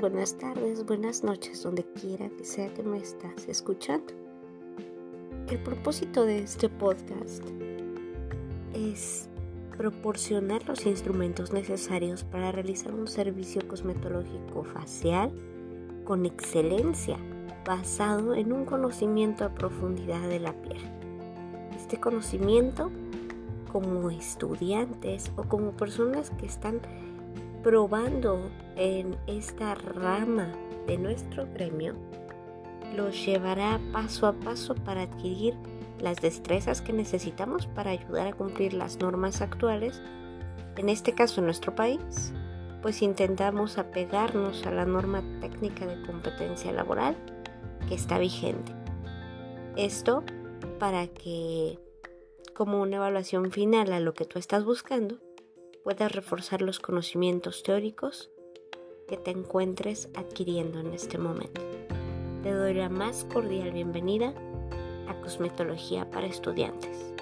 buenas tardes, buenas noches, donde quiera que sea que me estás escuchando. El propósito de este podcast es proporcionar los instrumentos necesarios para realizar un servicio cosmetológico facial con excelencia, basado en un conocimiento a profundidad de la piel. Este conocimiento, como estudiantes o como personas que están probando en esta rama de nuestro gremio, los llevará paso a paso para adquirir las destrezas que necesitamos para ayudar a cumplir las normas actuales, en este caso en nuestro país, pues intentamos apegarnos a la norma técnica de competencia laboral que está vigente. Esto para que, como una evaluación final a lo que tú estás buscando, puedas reforzar los conocimientos teóricos te encuentres adquiriendo en este momento. Te doy la más cordial bienvenida a Cosmetología para Estudiantes.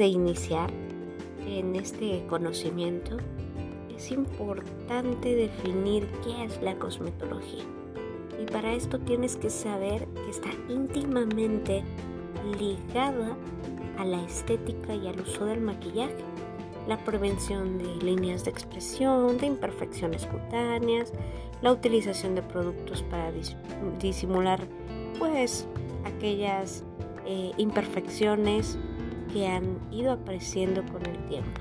de iniciar este conocimiento, es importante definir qué es la cosmetología. Y para esto tienes que saber que está íntimamente ligada a la estética y al uso del maquillaje, la prevención de líneas de expresión, de imperfecciones cutáneas, la utilización de productos para disimular pues aquellas eh, imperfecciones que han ido apareciendo con el tiempo.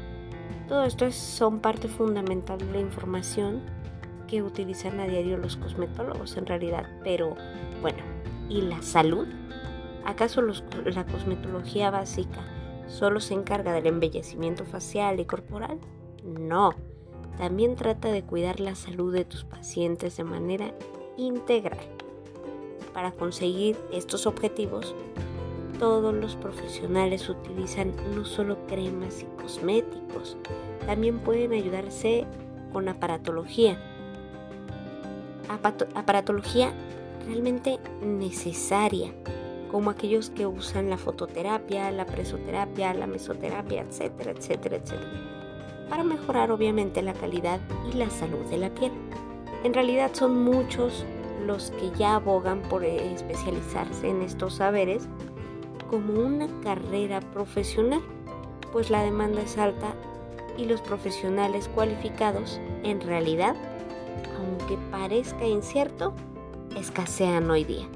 Todo esto son parte fundamental de la información que utilizan a diario los cosmetólogos en realidad. Pero bueno, ¿y la salud? ¿Acaso la cosmetología básica solo se encarga del embellecimiento facial y corporal? No, también trata de cuidar la salud de tus pacientes de manera integral. Para conseguir estos objetivos, todos los profesionales utilizan no solo cremas y cosméticos, también pueden ayudarse con aparatología. aparatología realmente necesaria, como aquellos que usan la fototerapia, la presoterapia, la mesoterapia, etcétera, etcétera, etcétera, para mejorar obviamente la calidad y la salud de la piel. En realidad son muchos los que ya abogan por especializarse en estos saberes como una carrera profesional, pues la demanda es alta y los profesionales cualificados en realidad, aunque parezca incierto, escasean hoy día.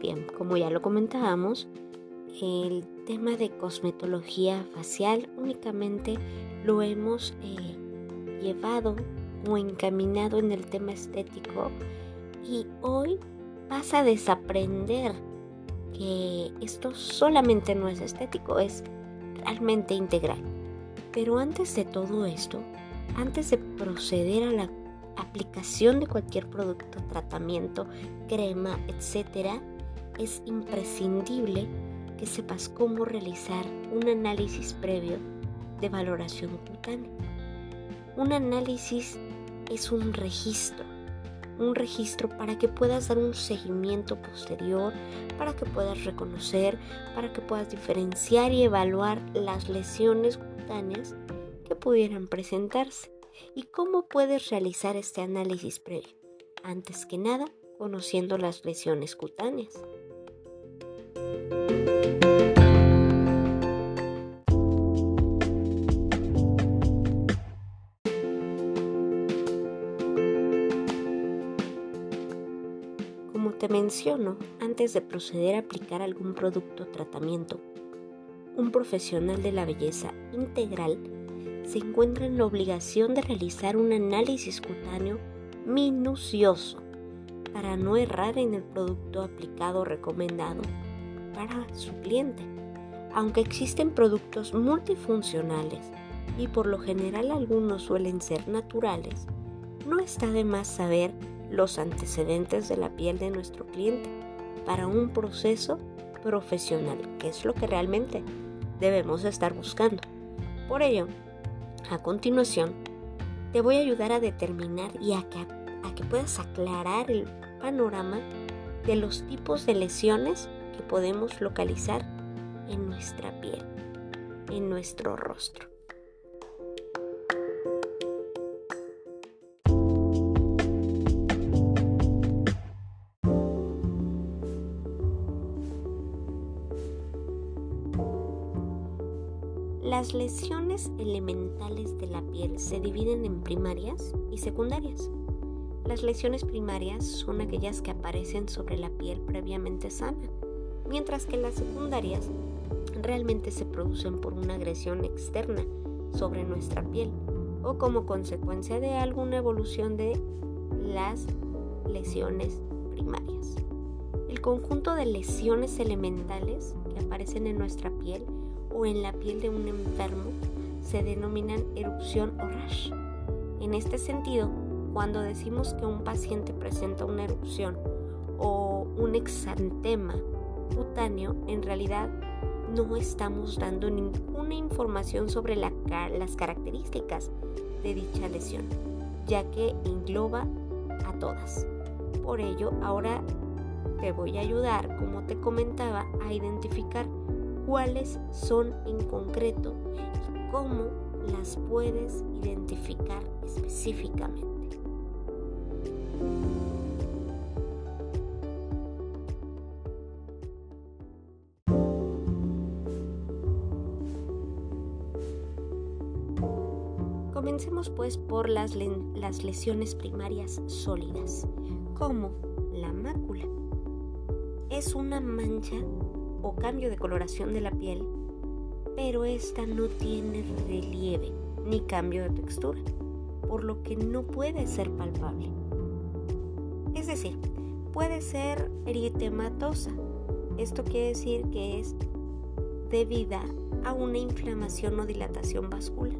Bien, como ya lo comentábamos, el tema de cosmetología facial únicamente lo hemos eh, llevado o encaminado en el tema estético y hoy vas a desaprender que esto solamente no es estético, es realmente integral. Pero antes de todo esto, antes de proceder a la aplicación de cualquier producto, tratamiento, crema, etc., es imprescindible que sepas cómo realizar un análisis previo de valoración cutánea. Un análisis es un registro, un registro para que puedas dar un seguimiento posterior, para que puedas reconocer, para que puedas diferenciar y evaluar las lesiones cutáneas que pudieran presentarse. ¿Y cómo puedes realizar este análisis previo? Antes que nada, conociendo las lesiones cutáneas. Menciono, antes de proceder a aplicar algún producto o tratamiento, un profesional de la belleza integral se encuentra en la obligación de realizar un análisis cutáneo minucioso para no errar en el producto aplicado o recomendado para su cliente. Aunque existen productos multifuncionales y por lo general algunos suelen ser naturales, no está de más saber los antecedentes de la piel de nuestro cliente para un proceso profesional, que es lo que realmente debemos estar buscando. Por ello, a continuación, te voy a ayudar a determinar y a que, a que puedas aclarar el panorama de los tipos de lesiones que podemos localizar en nuestra piel, en nuestro rostro. Las lesiones elementales de la piel se dividen en primarias y secundarias. Las lesiones primarias son aquellas que aparecen sobre la piel previamente sana, mientras que las secundarias realmente se producen por una agresión externa sobre nuestra piel o como consecuencia de alguna evolución de las lesiones primarias. El conjunto de lesiones elementales que aparecen en nuestra piel en la piel de un enfermo se denominan erupción o rash. En este sentido, cuando decimos que un paciente presenta una erupción o un exantema cutáneo, en realidad no estamos dando ninguna información sobre las características de dicha lesión, ya que engloba a todas. Por ello, ahora te voy a ayudar, como te comentaba, a identificar cuáles son en concreto y cómo las puedes identificar específicamente. Comencemos pues por las, lesiones primarias sólidas, como la mácula. Es una mancha o cambio de coloración de la piel, pero esta no tiene relieve ni cambio de textura, por lo que no puede ser palpable. Es decir, puede ser eritematosa. Esto quiere decir que es debida a una inflamación o dilatación vascular.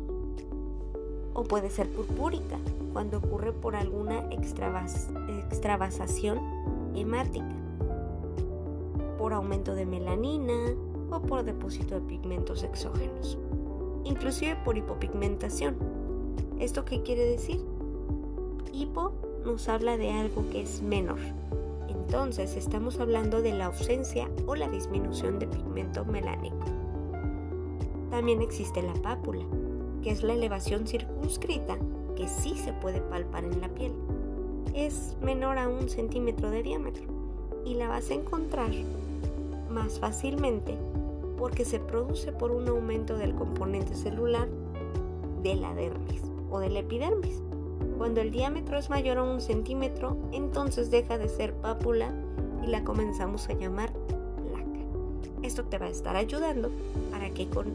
O puede ser purpúrica, cuando ocurre por alguna extravasación hemática por aumento de melanina o por depósito de pigmentos exógenos, inclusive por hipopigmentación. ¿Esto qué quiere decir? Hipo nos habla de algo que es menor. Entonces estamos hablando de la ausencia o la disminución de pigmento melánico. También existe la pápula, que es la elevación circunscrita que sí se puede palpar en la piel. Es menor a un centímetro de diámetro y la vas a encontrar más fácilmente porque se produce por un aumento del componente celular de la dermis o del epidermis. Cuando el diámetro es mayor a un centímetro, entonces deja de ser pápula y la comenzamos a llamar placa. Esto te va a estar ayudando para que con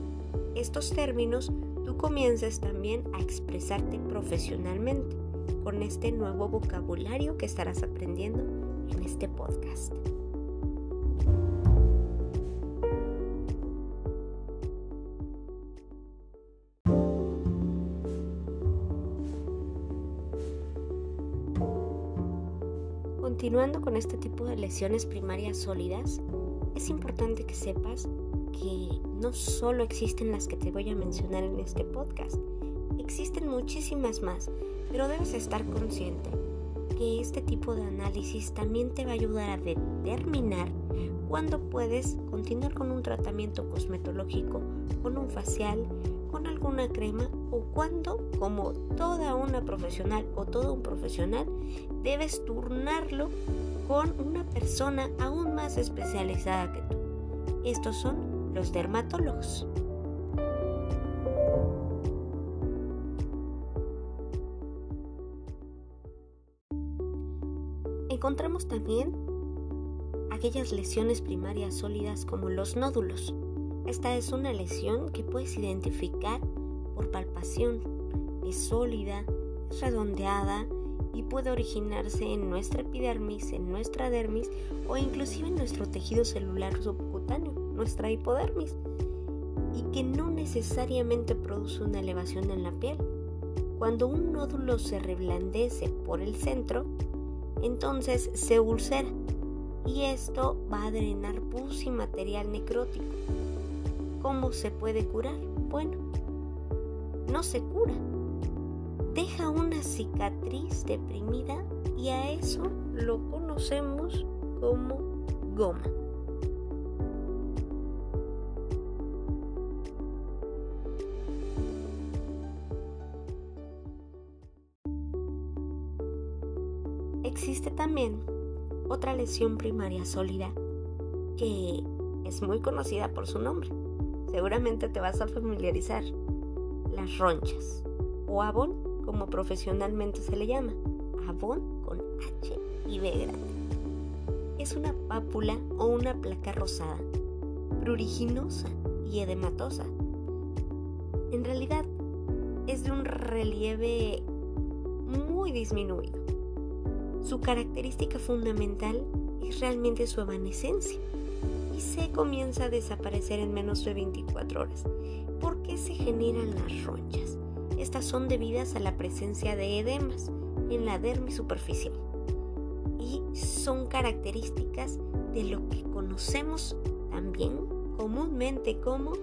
estos términos tú comiences también a expresarte profesionalmente con este nuevo vocabulario que estarás aprendiendo en este podcast. Continuando con este tipo de lesiones primarias sólidas, es importante que sepas que no solo existen las que te voy a mencionar en este podcast, existen muchísimas más, pero debes estar consciente que este tipo de análisis también te va a ayudar a determinar cuándo puedes continuar con un tratamiento cosmetológico, con un facial, con alguna crema o cuando, como toda una profesional o todo un profesional, debes turnarlo con una persona aún más especializada que tú. Estos son los dermatólogos. Encontramos también aquellas lesiones primarias sólidas como los nódulos. Esta es una lesión que puedes identificar por palpación. Es sólida, es redondeada y puede originarse en nuestra epidermis, en nuestra dermis o inclusive en nuestro tejido celular subcutáneo, nuestra hipodermis. y que no necesariamente produce una elevación en la piel. Cuando un nódulo se reblandece por el centro, entonces se ulcera y esto va a drenar pus y material necrótico. ¿Cómo se puede curar? Bueno, no se cura. Deja una cicatriz deprimida y a eso lo conocemos como goma. Existe también otra lesión primaria sólida que es muy conocida por su nombre. Seguramente te vas a familiarizar. Las ronchas o abón, como profesionalmente se le llama. Abón con H y B. Es una pápula o una placa rosada, pruriginosa y edematosa. En realidad es de un relieve muy disminuido su característica fundamental es realmente su evanescencia y se comienza a desaparecer en menos de 24 horas. ¿Por qué se generan las ronchas? Estas son debidas a la presencia de edemas en la dermis superficial y son características de lo que conocemos también comúnmente como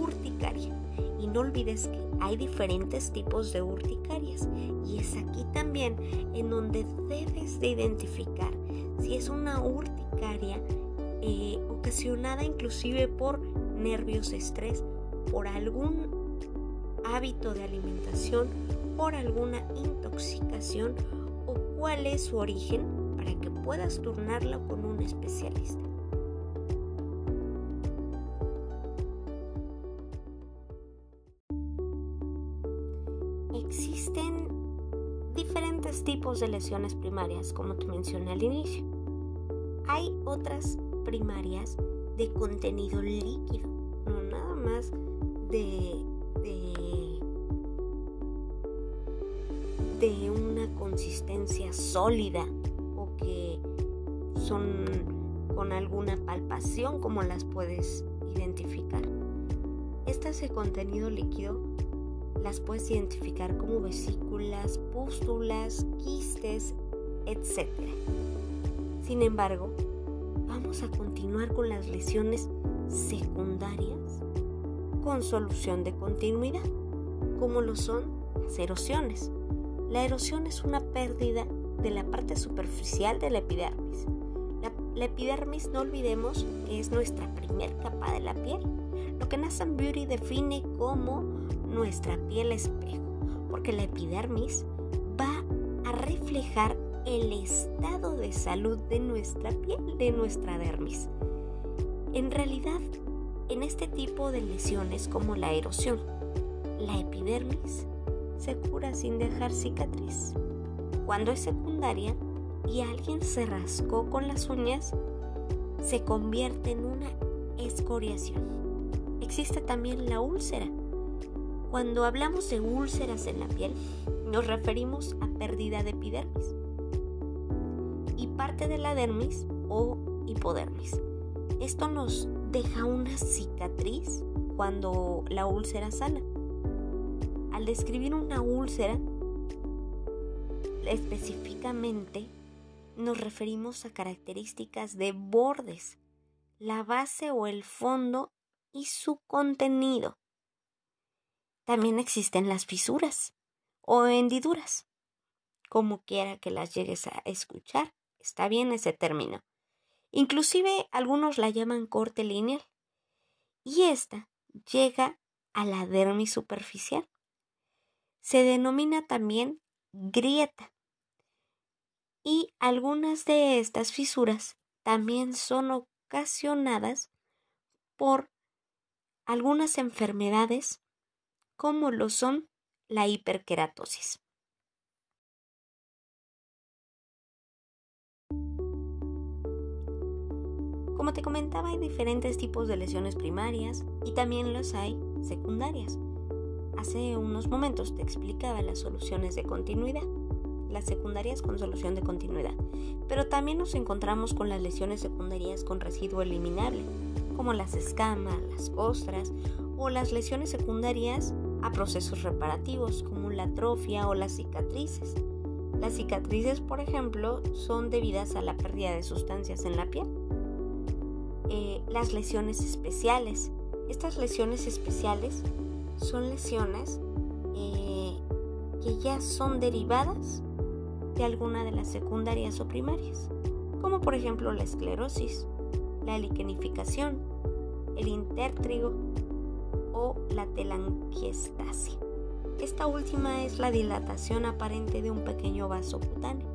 urticaria. Y no olvides que hay diferentes tipos de urticarias y es aquí también en donde debes de identificar si es una urticaria eh, ocasionada inclusive por nervios estrés, por algún hábito de alimentación, por alguna intoxicación o cuál es su origen para que puedas turnarla con un especialista. Existen diferentes tipos de lesiones primarias, como te mencioné al inicio. Hay otras primarias de contenido líquido, no nada más de, de una consistencia sólida o que son con alguna palpación como las puedes identificar. Estas de contenido líquido las puedes identificar como vesículas, pústulas, quistes, etc. Sin embargo, vamos a continuar con las lesiones secundarias con solución de continuidad, como lo son las erosiones. La erosión es una pérdida de la parte superficial de la epidermis. La, epidermis, no olvidemos que es nuestra primer capa de la piel, lo que Nathan Beauty define como nuestra piel espejo, porque la epidermis va a reflejar el estado de salud de nuestra piel, de nuestra dermis. En realidad, en este tipo de lesiones como la erosión, la epidermis se cura sin dejar cicatriz. Cuando es secundaria y alguien se rascó con las uñas, se convierte en una escoriación. Existe también la úlcera, cuando hablamos de úlceras en la piel, nos referimos a pérdida de epidermis y parte de la dermis o hipodermis. Esto nos deja una cicatriz cuando la úlcera sana. Al describir una úlcera, específicamente nos referimos a características de bordes, la base o el fondo y su contenido. También existen las fisuras o hendiduras. Como quiera que las llegues a escuchar, está bien ese término. Inclusive algunos la llaman corte lineal. Y esta llega a la dermis superficial. Se denomina también grieta. Y algunas de estas fisuras también son ocasionadas por algunas enfermedades como lo son la hiperkeratosis. Como te comentaba, hay diferentes tipos de lesiones primarias y también los hay secundarias. Hace unos momentos te explicaba las soluciones de continuidad, las secundarias con solución de continuidad, pero también nos encontramos con las lesiones secundarias con residuo eliminable, como las escamas, las costras o las lesiones secundarias a procesos reparativos como la atrofia o las cicatrices. Las cicatrices, por ejemplo, son debidas a la pérdida de sustancias en la piel. Eh, las lesiones especiales. Estas lesiones especiales son lesiones eh, que ya son derivadas de alguna de las secundarias o primarias, como por ejemplo la esclerosis, la liquenificación, el intértrigo o la telangiectasia. Esta última es la dilatación aparente de un pequeño vaso cutáneo.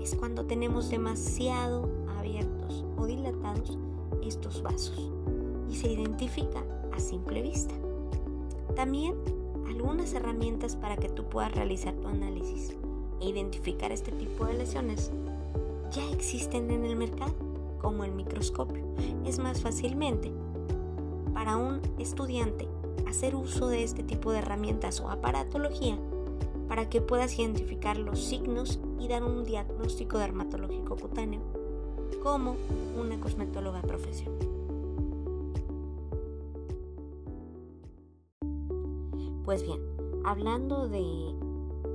Es cuando tenemos demasiado abiertos o dilatados estos vasos y se identifica a simple vista. También algunas herramientas para que tú puedas realizar tu análisis e identificar este tipo de lesiones ya existen en el mercado, como el microscopio. Es más fácilmente para un estudiante hacer uso de este tipo de herramientas o aparatología para que puedas identificar los signos y dar un diagnóstico dermatológico cutáneo como una cosmetóloga profesional. Pues bien, hablando de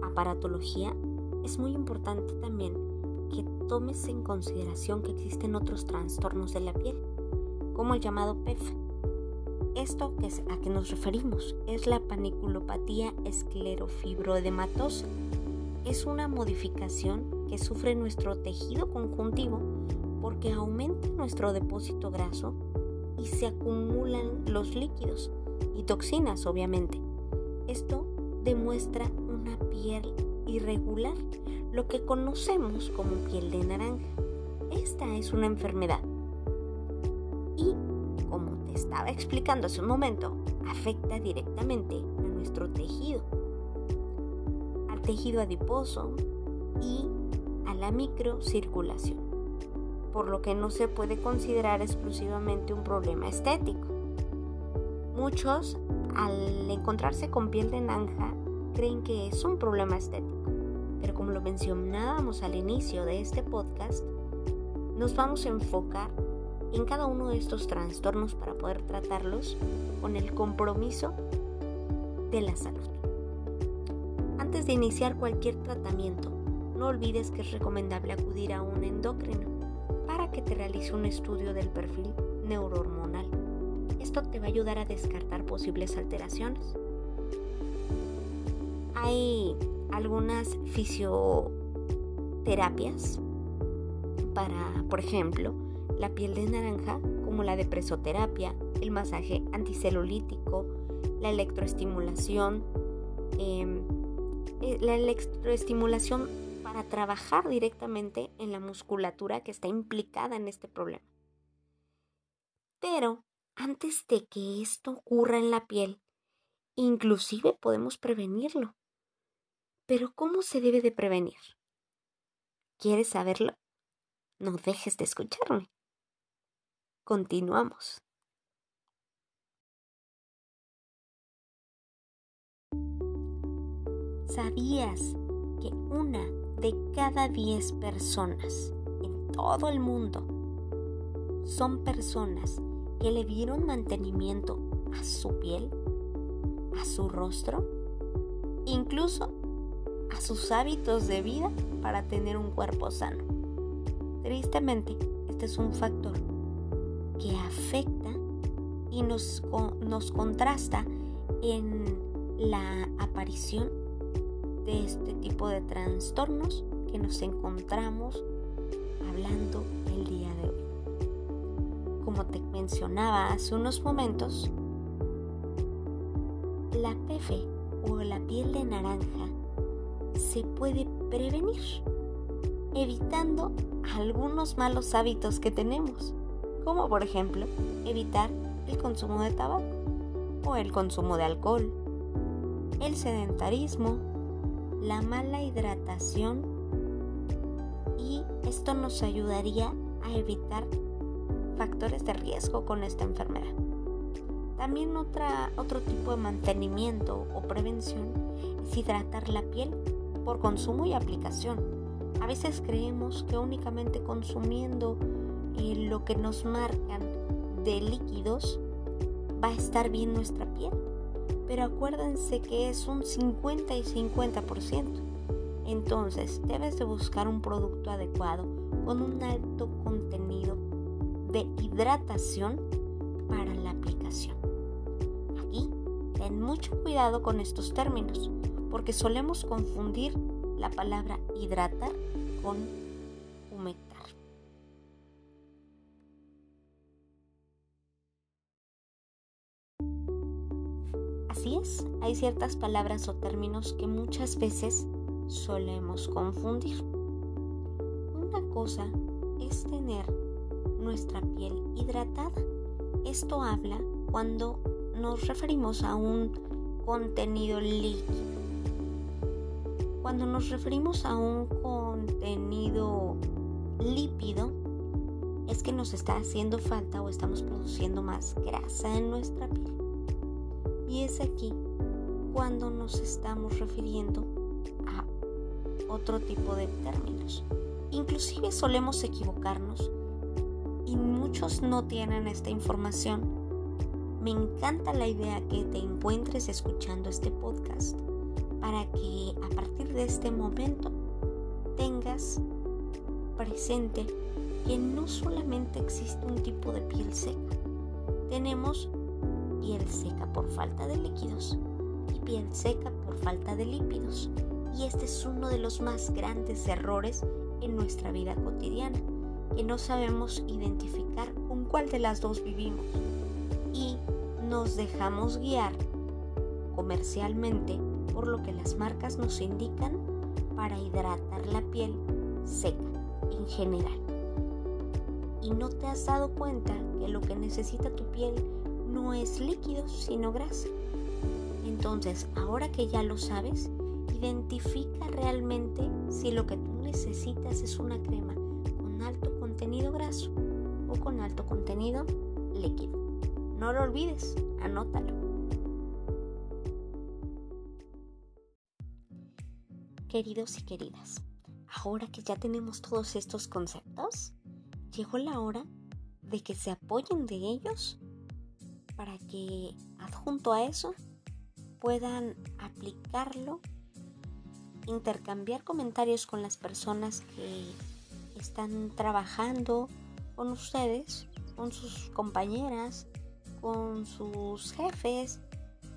aparatología, es muy importante también que tomes en consideración que existen otros trastornos de la piel, como el llamado PEF, esto a que nos referimos es la paniculopatía esclerofibroedematosa. Es una modificación que sufre nuestro tejido conjuntivo porque aumenta nuestro depósito graso y se acumulan los líquidos y toxinas, obviamente. Esto demuestra una piel irregular, lo que conocemos como piel de naranja. Esta es una enfermedad estaba explicando hace un momento, afecta directamente a nuestro tejido, al tejido adiposo y a la microcirculación, por lo que no se puede considerar exclusivamente un problema estético. Muchos, al encontrarse con piel de naranja, creen que es un problema estético, pero como lo mencionábamos al inicio de este podcast, nos vamos a enfocar en cada uno de estos trastornos para poder tratarlos con el compromiso de la salud. Antes de iniciar cualquier tratamiento, no olvides que es recomendable acudir a un endocrino para que te realice un estudio del perfil neurohormonal. Esto te va a ayudar a descartar posibles alteraciones. Hay algunas fisioterapias para, por ejemplo, la piel de naranja, como la depresoterapia, el masaje anticelulítico, la electroestimulación, em, eh, la electroestimulación para trabajar directamente en la musculatura que está implicada en este problema. Pero antes de que esto ocurra en la piel, inclusive podemos prevenirlo. Pero ¿cómo se debe de prevenir? ¿Quieres saberlo? No dejes de escucharme. Continuamos. ¿Sabías que una de cada diez personas en todo el mundo son personas que le dieron mantenimiento a su piel, a su rostro, incluso a sus hábitos de vida para tener un cuerpo sano? Tristemente, este es un factor que afecta y nos, nos contrasta en la aparición de este tipo de trastornos que nos encontramos hablando mencionaba hace unos momentos, la PF o la piel de naranja se puede prevenir evitando algunos malos hábitos que tenemos como por ejemplo evitar el consumo de tabaco o el consumo de alcohol, el sedentarismo, la mala hidratación y esto nos ayudaría a evitar factores de riesgo con esta enfermedad. También otra, otro tipo de mantenimiento o prevención es hidratar la piel por consumo y aplicación. A veces creemos que únicamente consumiendo lo que nos marcan de líquidos va a estar bien nuestra piel. Pero acuérdense que es un 50 y 50%. Entonces debes de buscar un producto adecuado con un alto contenido de hidratación para la aplicación. Aquí ten mucho cuidado con estos términos porque solemos confundir la palabra hidratar con humectar. Así es, hay ciertas palabras o términos que muchas veces solemos confundir. Una cosa es tener nuestra piel hidratada. Esto habla cuando nos referimos a un contenido líquido. Cuando nos referimos a un contenido lípido, es que nos está haciendo falta o estamos produciendo más grasa en nuestra piel. Y es aquí cuando nos estamos refiriendo a otro tipo de términos. Inclusive solemos equivocarnos y muchos no tienen esta información. Me encanta la idea que te encuentres escuchando este podcast para que a partir de este momento tengas presente que no solamente existe un tipo de piel seca, tenemos piel seca por falta de líquidos y piel seca por falta de lípidos. Y este es uno de los más grandes errores en nuestra vida cotidiana, que no sabemos identificar con cuál de las dos vivimos y nos dejamos guiar comercialmente por lo que las marcas nos indican para hidratar la piel seca en general. Y no te has dado cuenta que lo que necesita tu piel no es líquido, sino grasa. Entonces, ahora que ya lo sabes, identifica realmente si lo que tú necesitas es una crema con alto contenido graso o con alto contenido líquido. No lo olvides, anótalo. Queridos y queridas, ahora que ya tenemos todos estos conceptos, llegó la hora de que se apoyen de ellos para que adjunto a eso puedan aplicarlo, intercambiar comentarios con las personas que están trabajando con ustedes, con sus compañeras, con sus jefes,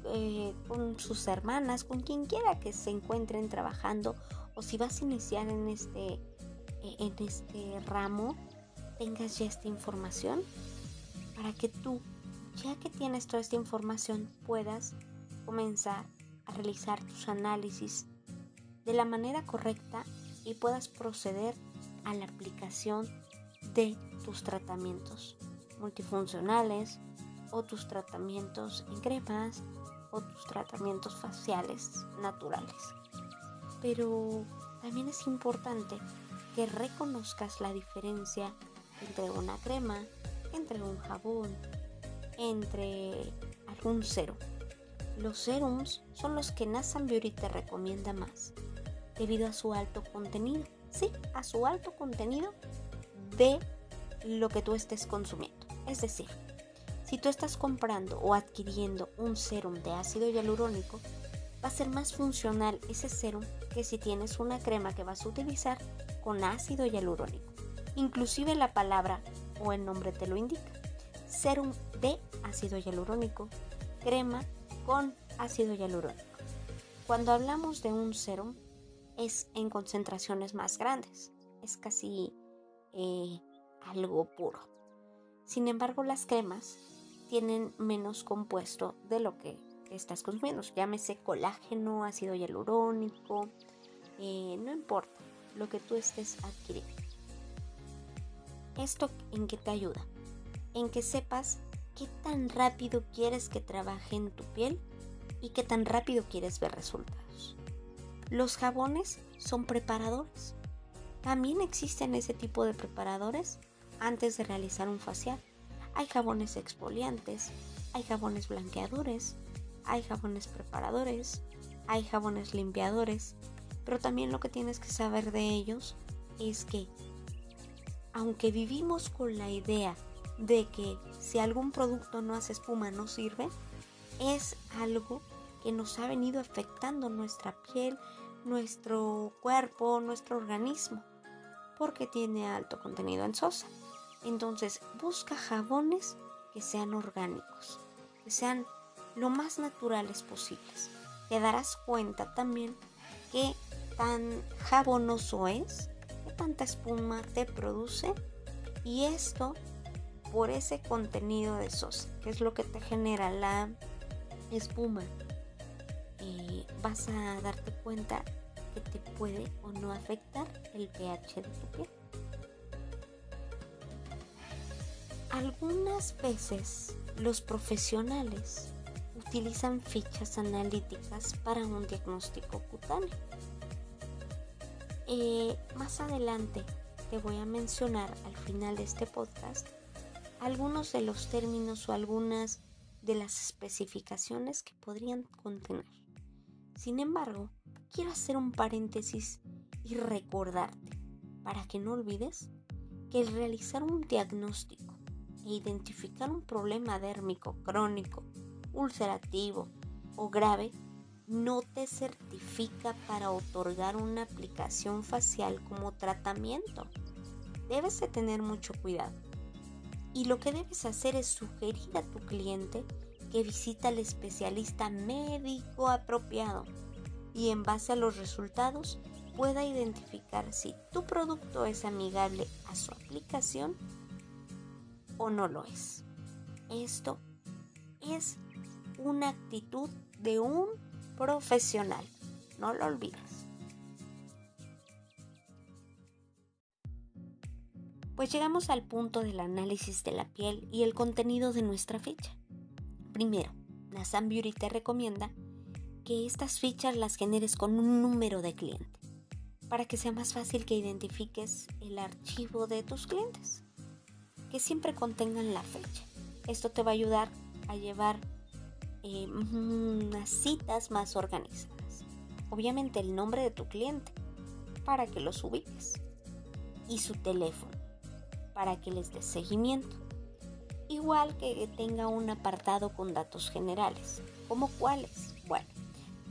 eh, con sus hermanas, con quien quiera que se encuentren trabajando o si vas a iniciar en este, eh, en este ramo, tengas ya esta información para que tú ya que tienes toda esta información, puedas comenzar a realizar tus análisis de la manera correcta y puedas proceder a la aplicación de tus tratamientos multifuncionales o tus tratamientos en cremas o tus tratamientos faciales naturales. Pero también es importante que reconozcas la diferencia entre una crema, entre un jabón, entre algún serum. Los serums son los que Nasan Beauty te recomienda más, debido a su alto contenido. Sí, a su alto contenido de lo que tú estés consumiendo. Es decir, si tú estás comprando o adquiriendo un serum de ácido hialurónico, va a ser más funcional ese serum que si tienes una crema que vas a utilizar con ácido hialurónico. Inclusive la palabra o el nombre te lo indica serum de ácido hialurónico, crema con ácido hialurónico. Cuando hablamos de un serum es en concentraciones más grandes, es casi eh, algo puro. Sin embargo, las cremas tienen menos compuesto de lo que estás consumiendo, llámese colágeno, ácido hialurónico, eh, no importa lo que tú estés adquiriendo. ¿Esto en qué te ayuda? en que sepas qué tan rápido quieres que trabaje en tu piel y qué tan rápido quieres ver resultados. Los jabones son preparadores. También existen ese tipo de preparadores antes de realizar un facial. Hay jabones exfoliantes, hay jabones blanqueadores, hay jabones preparadores, hay jabones limpiadores, pero también lo que tienes que saber de ellos es que aunque vivimos con la idea de que si algún producto no hace espuma no sirve, es algo que nos ha venido afectando nuestra piel, nuestro cuerpo, nuestro organismo, porque tiene alto contenido en sosa. Entonces, busca jabones que sean orgánicos, que sean lo más naturales posibles. Te darás cuenta también que tan jabonoso es, que tanta espuma te produce y esto por ese contenido de sosa, que es lo que te genera la espuma. Vas a darte cuenta que te puede o no afectar el pH de tu piel. Algunas veces los profesionales utilizan fichas analíticas para un diagnóstico cutáneo. Eh, más adelante te voy a mencionar al final de este podcast algunos de los términos o algunas de las especificaciones que podrían contener. Sin embargo, quiero hacer un paréntesis y recordarte, para que no olvides, que el realizar un diagnóstico e identificar un problema dérmico crónico, ulcerativo o grave no te certifica para otorgar una aplicación facial como tratamiento. Debes de tener mucho cuidado. Y lo que debes hacer es sugerir a tu cliente que visita al especialista médico apropiado y en base a los resultados pueda identificar si tu producto es amigable a su aplicación o no lo es. Esto es una actitud de un profesional. No lo olvides. Pues llegamos al punto del análisis de la piel y el contenido de nuestra ficha. Primero, Nassan Beauty te recomienda que estas fichas las generes con un número de cliente para que sea más fácil que identifiques el archivo de tus clientes, que siempre contengan la fecha. Esto te va a ayudar a llevar eh, unas citas más organizadas. Obviamente el nombre de tu cliente para que los ubiques y su teléfono para que les des seguimiento. Igual que tenga un apartado con datos generales. ¿Como cuáles? Bueno,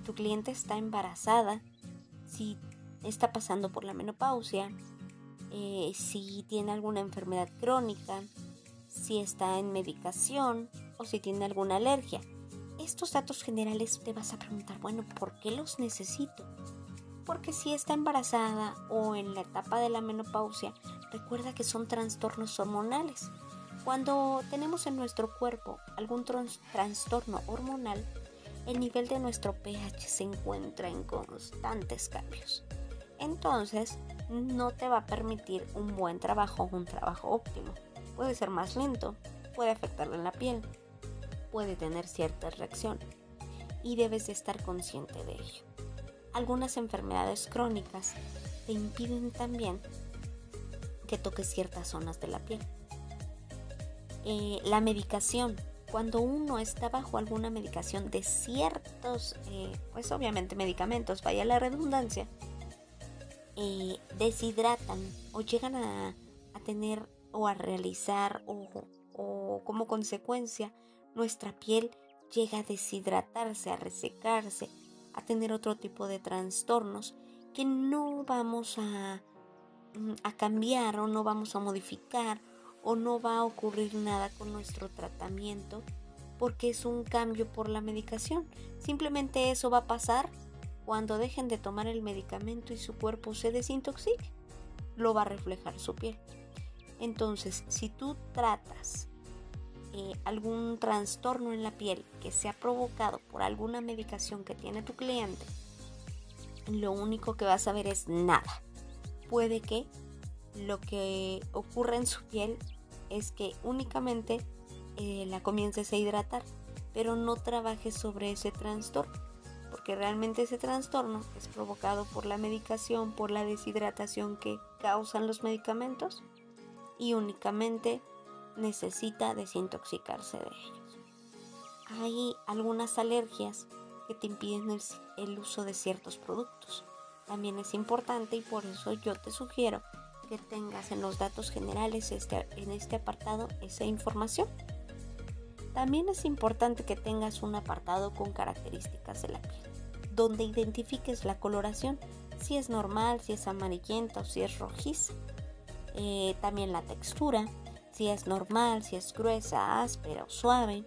tu cliente está embarazada, si está pasando por la menopausia, eh, si tiene alguna enfermedad crónica, si está en medicación o si tiene alguna alergia. Estos datos generales te vas a preguntar, bueno, ¿por qué los necesito? Porque si está embarazada o en la etapa de la menopausia, recuerda que son trastornos hormonales. Cuando tenemos en nuestro cuerpo algún trastorno hormonal, el nivel de nuestro pH se encuentra en constantes cambios. Entonces, no te va a permitir un buen trabajo un trabajo óptimo. Puede ser más lento, puede afectarle en la piel, puede tener ciertas reacciones y debes de estar consciente de ello. Algunas enfermedades crónicas te impiden también que toques ciertas zonas de la piel. Eh, la medicación. Cuando uno está bajo alguna medicación de ciertos, eh, pues obviamente medicamentos, vaya la redundancia, eh, deshidratan o llegan a, tener o a realizar o, o como consecuencia nuestra piel llega a deshidratarse, a resecarse, a tener otro tipo de trastornos que no vamos a, mm, a cambiar o no vamos a modificar o no va a ocurrir nada con nuestro tratamiento porque es un cambio por la medicación. Simplemente eso va a pasar cuando dejen de tomar el medicamento y su cuerpo se desintoxique. Lo va a reflejar su piel. Entonces, si tú tratas eh, algún trastorno en la piel que se ha provocado por alguna medicación que tiene tu cliente, lo único que vas a ver es nada. Puede que lo que ocurra en su piel es que únicamente eh, la comiences a hidratar, pero no trabajes sobre ese trastorno, porque realmente ese trastorno es provocado por la medicación, por la deshidratación que causan los medicamentos y únicamente necesita desintoxicarse de ellos. Hay algunas alergias que te impiden el uso de ciertos productos. También es importante y por eso yo te sugiero que tengas en los datos generales este, en este apartado esa información. También es importante que tengas un apartado con características de la piel, donde identifiques la coloración, si es normal, si es amarillenta o si es rojiza. Eh, también la textura, si es normal, si es gruesa, áspera o suave.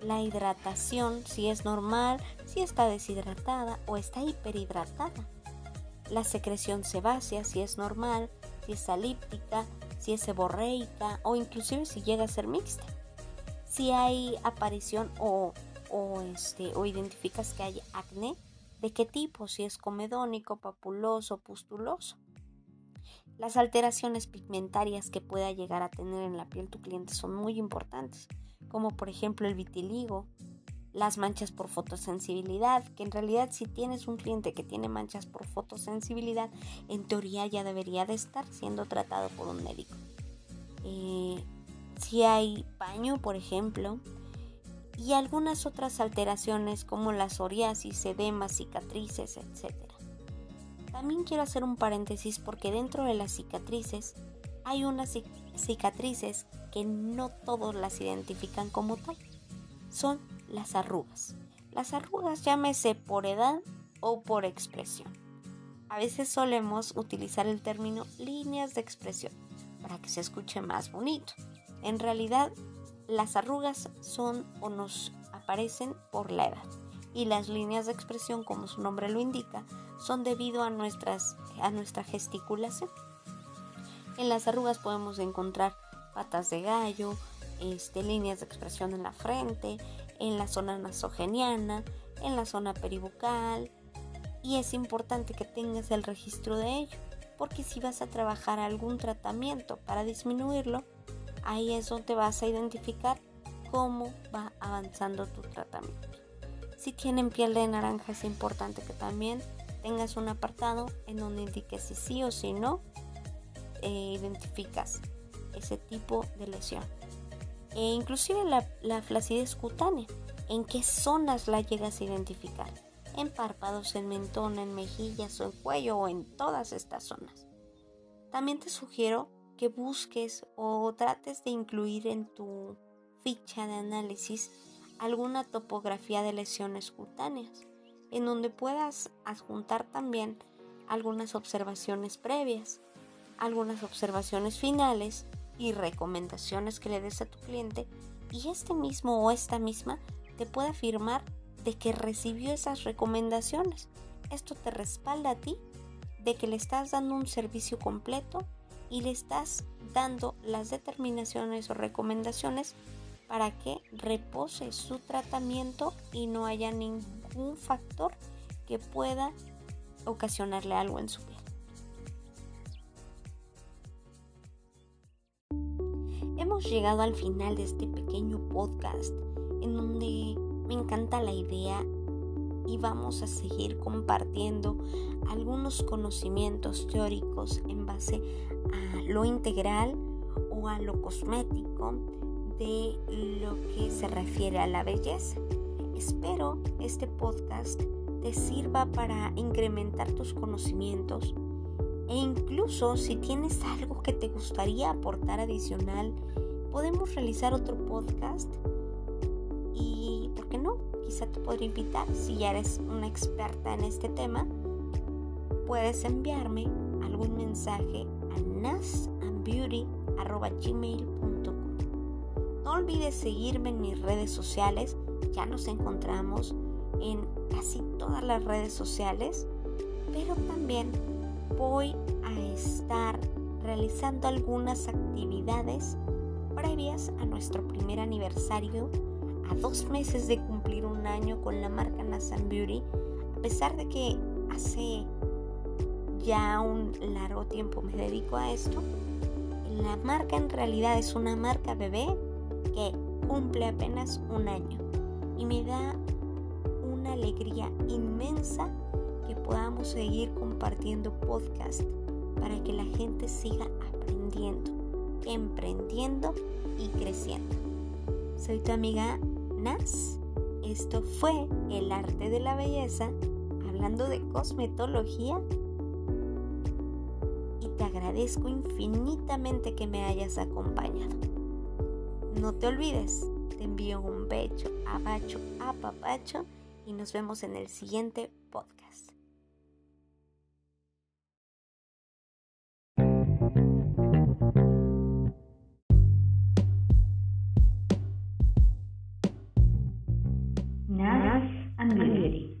La hidratación, si es normal, si está deshidratada o está hiperhidratada. La secreción sebácea, si es normal, si es alíptica, si es seborreica o inclusive si llega a ser mixta si hay aparición o, este, o identificas que hay acné, de qué tipo, si es comedónico, papuloso, pustuloso. Las alteraciones pigmentarias que pueda llegar a tener en la piel tu cliente son muy importantes, como por ejemplo el vitiligo, las manchas por fotosensibilidad, que en realidad si tienes un cliente que tiene manchas por fotosensibilidad, en teoría ya debería de estar siendo tratado por un médico. Eh, si hay paño, por ejemplo, y algunas otras alteraciones como la psoriasis, edemas, cicatrices, etc. También quiero hacer un paréntesis porque dentro de las cicatrices hay unas cicatrices que no todos las identifican como tal. Son las arrugas. Las arrugas llámese por edad o por expresión. A veces solemos utilizar el término líneas de expresión para que se escuche más bonito. En realidad, las arrugas son o nos aparecen por la edad y las líneas de expresión, como su nombre lo indica, son debido a, nuestras, a nuestra gesticulación. En las arrugas podemos encontrar patas de gallo, este, líneas de expresión en la frente, en la zona nasogeniana, en la zona peribucal y es importante que tengas el registro de ello porque si vas a trabajar algún tratamiento para disminuirlo, ahí es donde vas a identificar cómo va avanzando tu tratamiento. Si tienen piel de naranja es importante que también tengas un apartado en donde indiques si sí o si no eh, identificas ese tipo de lesión. E inclusive la, la flacidez cutánea, en qué zonas la llegas a identificar. En párpados, en mentón, en mejillas o en cuello o en todas estas zonas. También te sugiero que busques o trates de incluir en tu ficha de análisis alguna topografía de lesiones cutáneas, en donde puedas adjuntar también algunas observaciones previas, algunas observaciones finales y recomendaciones que le des a tu cliente y este mismo o esta misma te puede afirmar de que recibió esas recomendaciones. Esto te respalda a ti de que le estás dando un servicio completo y le estás dando las determinaciones o recomendaciones para que repose su tratamiento y no haya ningún factor que pueda ocasionarle algo en su piel. Hemos llegado al final de este pequeño podcast en donde me encanta la idea y vamos a seguir compartiendo algunos conocimientos teóricos en base a lo integral o a lo cosmético de lo que se refiere a la belleza. Espero este podcast te sirva para incrementar tus conocimientos e incluso si tienes algo que te gustaría aportar adicional, podemos realizar otro podcast. Y, ¿por qué no? Quizá te podría invitar. Si ya eres una experta en este tema puedes enviarme algún mensaje a nasandbeauty.gmail.com No olvides seguirme en mis redes sociales, ya nos encontramos en casi todas las redes sociales, pero también voy a estar realizando algunas actividades previas a nuestro primer aniversario, a dos meses de cumplir un año con la marca Nasan Beauty, a pesar de que hace ya un largo tiempo me dedico a esto. La marca en realidad es una marca bebé que cumple apenas un año y me da una alegría inmensa podamos seguir compartiendo podcast para que la gente siga aprendiendo, emprendiendo y creciendo. Soy tu amiga Nas. Esto fue El arte de la belleza, hablando de cosmetología agradezco infinitamente que me hayas acompañado. No te olvides, te envío un becho, abacho, apapacho y nos vemos en el siguiente podcast. Nas and